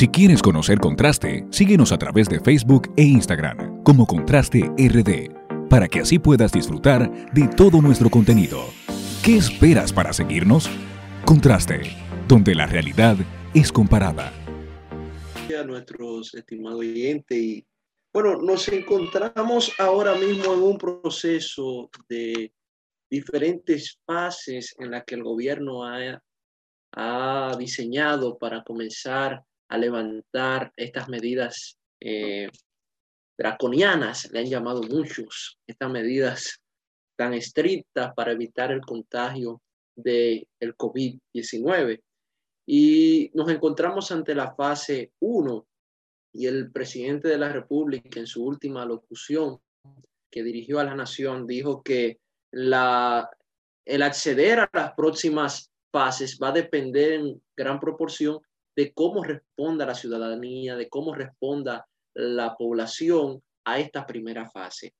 Si quieres conocer Contraste, síguenos a través de Facebook e Instagram como Contraste RD, para que así puedas disfrutar de todo nuestro contenido. ¿Qué esperas para seguirnos? Contraste, donde la realidad es comparada. A nuestros estimados oyentes y bueno, nos encontramos ahora mismo en un proceso de diferentes fases en la que el gobierno ha diseñado para comenzar a levantar estas medidas eh, draconianas, le han llamado muchos, estas medidas tan estrictas para evitar el contagio del el COVID-19. Y nos encontramos ante la fase 1 y el presidente de la República en su última locución que dirigió a la nación dijo que la, el acceder a las próximas fases va a depender en gran proporción de cómo responda la ciudadanía, de cómo responda la población a esta primera fase.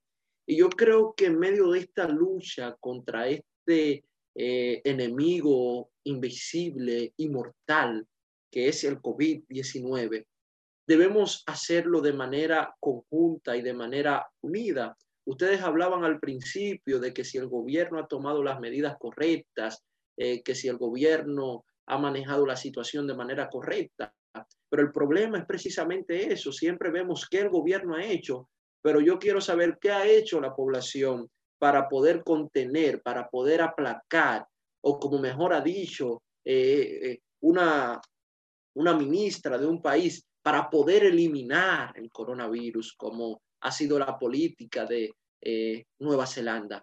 Y yo creo que en medio de esta lucha contra este eh, enemigo invisible y mortal que es el COVID-19, debemos hacerlo de manera conjunta y de manera unida. Ustedes hablaban al principio de que si el gobierno ha tomado las medidas correctas, eh, que si el gobierno ha manejado la situación de manera correcta. Pero el problema es precisamente eso. Siempre vemos qué el gobierno ha hecho, pero yo quiero saber qué ha hecho la población para poder contener, para poder aplacar, o como mejor ha dicho eh, eh, una, una ministra de un país, para poder eliminar el coronavirus, como ha sido la política de eh, Nueva Zelanda.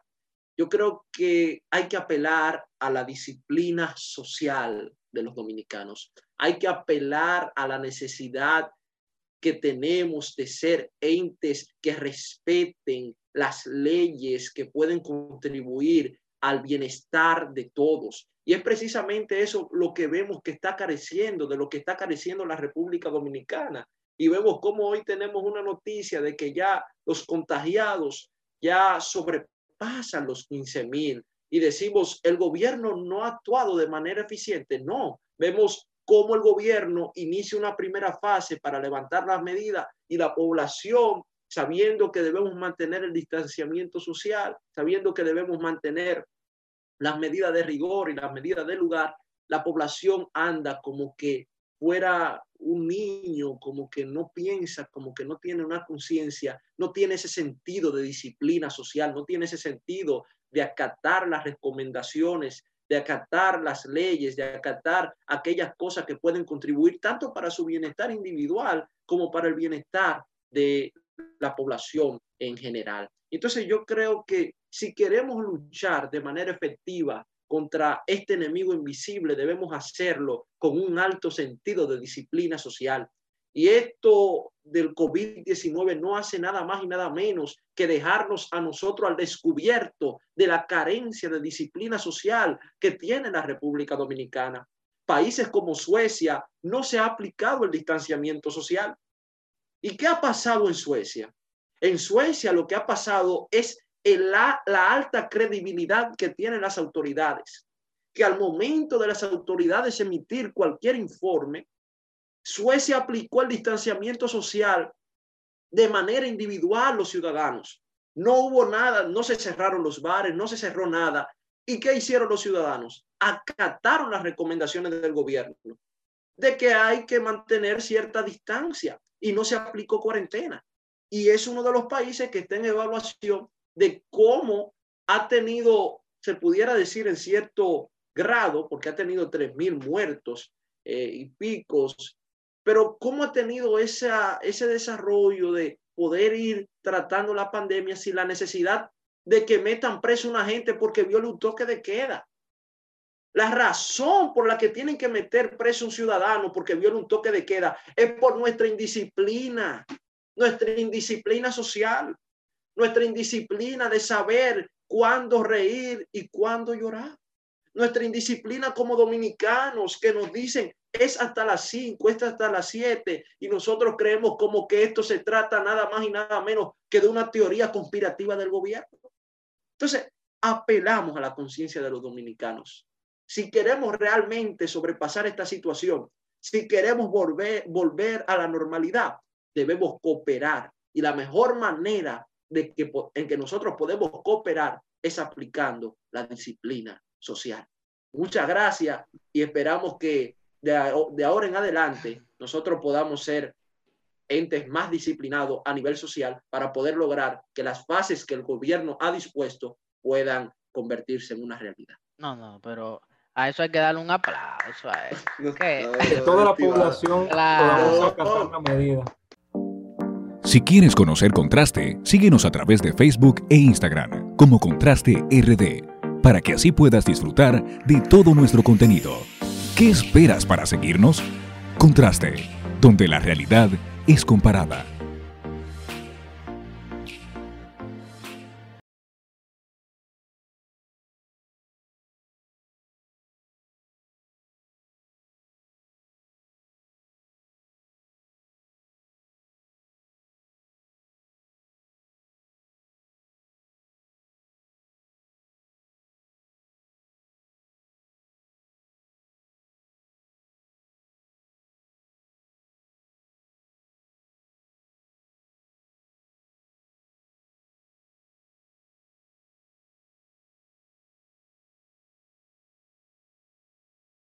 Yo creo que hay que apelar a la disciplina social de los dominicanos. Hay que apelar a la necesidad que tenemos de ser entes que respeten las leyes que pueden contribuir al bienestar de todos. Y es precisamente eso lo que vemos que está careciendo, de lo que está careciendo la República Dominicana. Y vemos cómo hoy tenemos una noticia de que ya los contagiados ya sobrepasan los 15 mil. Y decimos, el gobierno no ha actuado de manera eficiente. No, vemos cómo el gobierno inicia una primera fase para levantar las medidas y la población sabiendo que debemos mantener el distanciamiento social, sabiendo que debemos mantener las medidas de rigor y las medidas de lugar, la población anda como que fuera un niño, como que no piensa, como que no tiene una conciencia, no tiene ese sentido de disciplina social, no tiene ese sentido de acatar las recomendaciones, de acatar las leyes, de acatar aquellas cosas que pueden contribuir tanto para su bienestar individual como para el bienestar de la población en general. Entonces yo creo que si queremos luchar de manera efectiva contra este enemigo invisible, debemos hacerlo con un alto sentido de disciplina social. Y esto del COVID-19 no hace nada más y nada menos que dejarnos a nosotros al descubierto de la carencia de disciplina social que tiene la República Dominicana. Países como Suecia no se ha aplicado el distanciamiento social. ¿Y qué ha pasado en Suecia? En Suecia lo que ha pasado es la, la alta credibilidad que tienen las autoridades, que al momento de las autoridades emitir cualquier informe, Suecia aplicó el distanciamiento social de manera individual los ciudadanos. No hubo nada, no se cerraron los bares, no se cerró nada. ¿Y qué hicieron los ciudadanos? Acataron las recomendaciones del gobierno de que hay que mantener cierta distancia y no se aplicó cuarentena. Y es uno de los países que está en evaluación de cómo ha tenido, se pudiera decir en cierto grado, porque ha tenido 3.000 muertos eh, y picos, pero cómo ha tenido esa, ese desarrollo de poder ir tratando la pandemia sin la necesidad de que metan preso a una gente porque viola un toque de queda. La razón por la que tienen que meter preso a un ciudadano porque viola un toque de queda es por nuestra indisciplina, nuestra indisciplina social nuestra indisciplina de saber cuándo reír y cuándo llorar, nuestra indisciplina como dominicanos que nos dicen es hasta las 5, es hasta las 7 y nosotros creemos como que esto se trata nada más y nada menos que de una teoría conspirativa del gobierno. Entonces, apelamos a la conciencia de los dominicanos. Si queremos realmente sobrepasar esta situación, Si queremos volver, volver a la normalidad, debemos cooperar. Y la mejor manera de que, en que nosotros podemos cooperar es aplicando la disciplina social. Muchas gracias y esperamos que de, de ahora en adelante nosotros podamos ser entes más disciplinados a nivel social para poder lograr que las fases que el gobierno ha dispuesto puedan convertirse en una realidad. No, no, pero a eso hay que darle un aplauso a eso. Toda la población claro. la medida. Si quieres conocer Contraste, síguenos a través de Facebook e Instagram como Contraste RD, para que así puedas disfrutar de todo nuestro contenido. ¿Qué esperas para seguirnos? Contraste, donde la realidad es comparada.